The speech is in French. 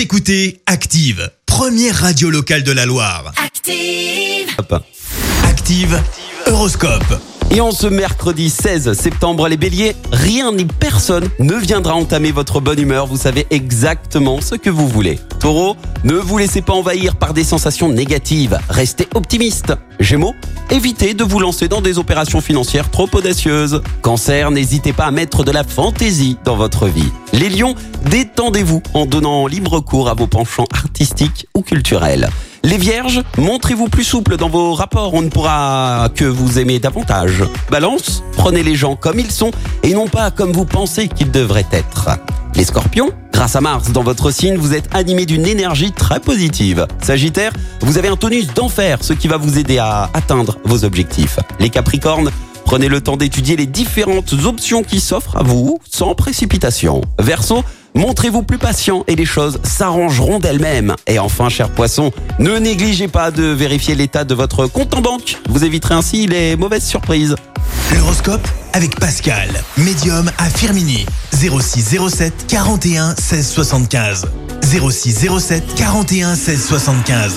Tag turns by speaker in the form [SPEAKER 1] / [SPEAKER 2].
[SPEAKER 1] Vous écoutez Active, première radio locale de la Loire.
[SPEAKER 2] Active.
[SPEAKER 3] Hop.
[SPEAKER 1] Active, Horoscope.
[SPEAKER 3] Et en ce mercredi 16 septembre, les béliers, rien ni personne ne viendra entamer votre bonne humeur. Vous savez exactement ce que vous voulez. Taureau, ne vous laissez pas envahir par des sensations négatives. Restez optimiste. Gémeaux, évitez de vous lancer dans des opérations financières trop audacieuses. Cancer, n'hésitez pas à mettre de la fantaisie dans votre vie. Les lions, détendez-vous en donnant libre cours à vos penchants artistiques ou culturels. Les vierges, montrez-vous plus souple dans vos rapports, on ne pourra que vous aimer davantage. Balance, prenez les gens comme ils sont et non pas comme vous pensez qu'ils devraient être. Les scorpions, grâce à Mars dans votre signe, vous êtes animé d'une énergie très positive. Sagittaire, vous avez un tonus d'enfer, ce qui va vous aider à atteindre vos objectifs. Les capricornes, Prenez le temps d'étudier les différentes options qui s'offrent à vous sans précipitation. Verseau, montrez-vous plus patient et les choses s'arrangeront d'elles-mêmes. Et enfin, cher poisson, ne négligez pas de vérifier l'état de votre compte en banque. Vous éviterez ainsi les mauvaises surprises.
[SPEAKER 1] L'horoscope avec Pascal, médium à Firmini. 06 07 41 16 75. 06 07 41 16 75.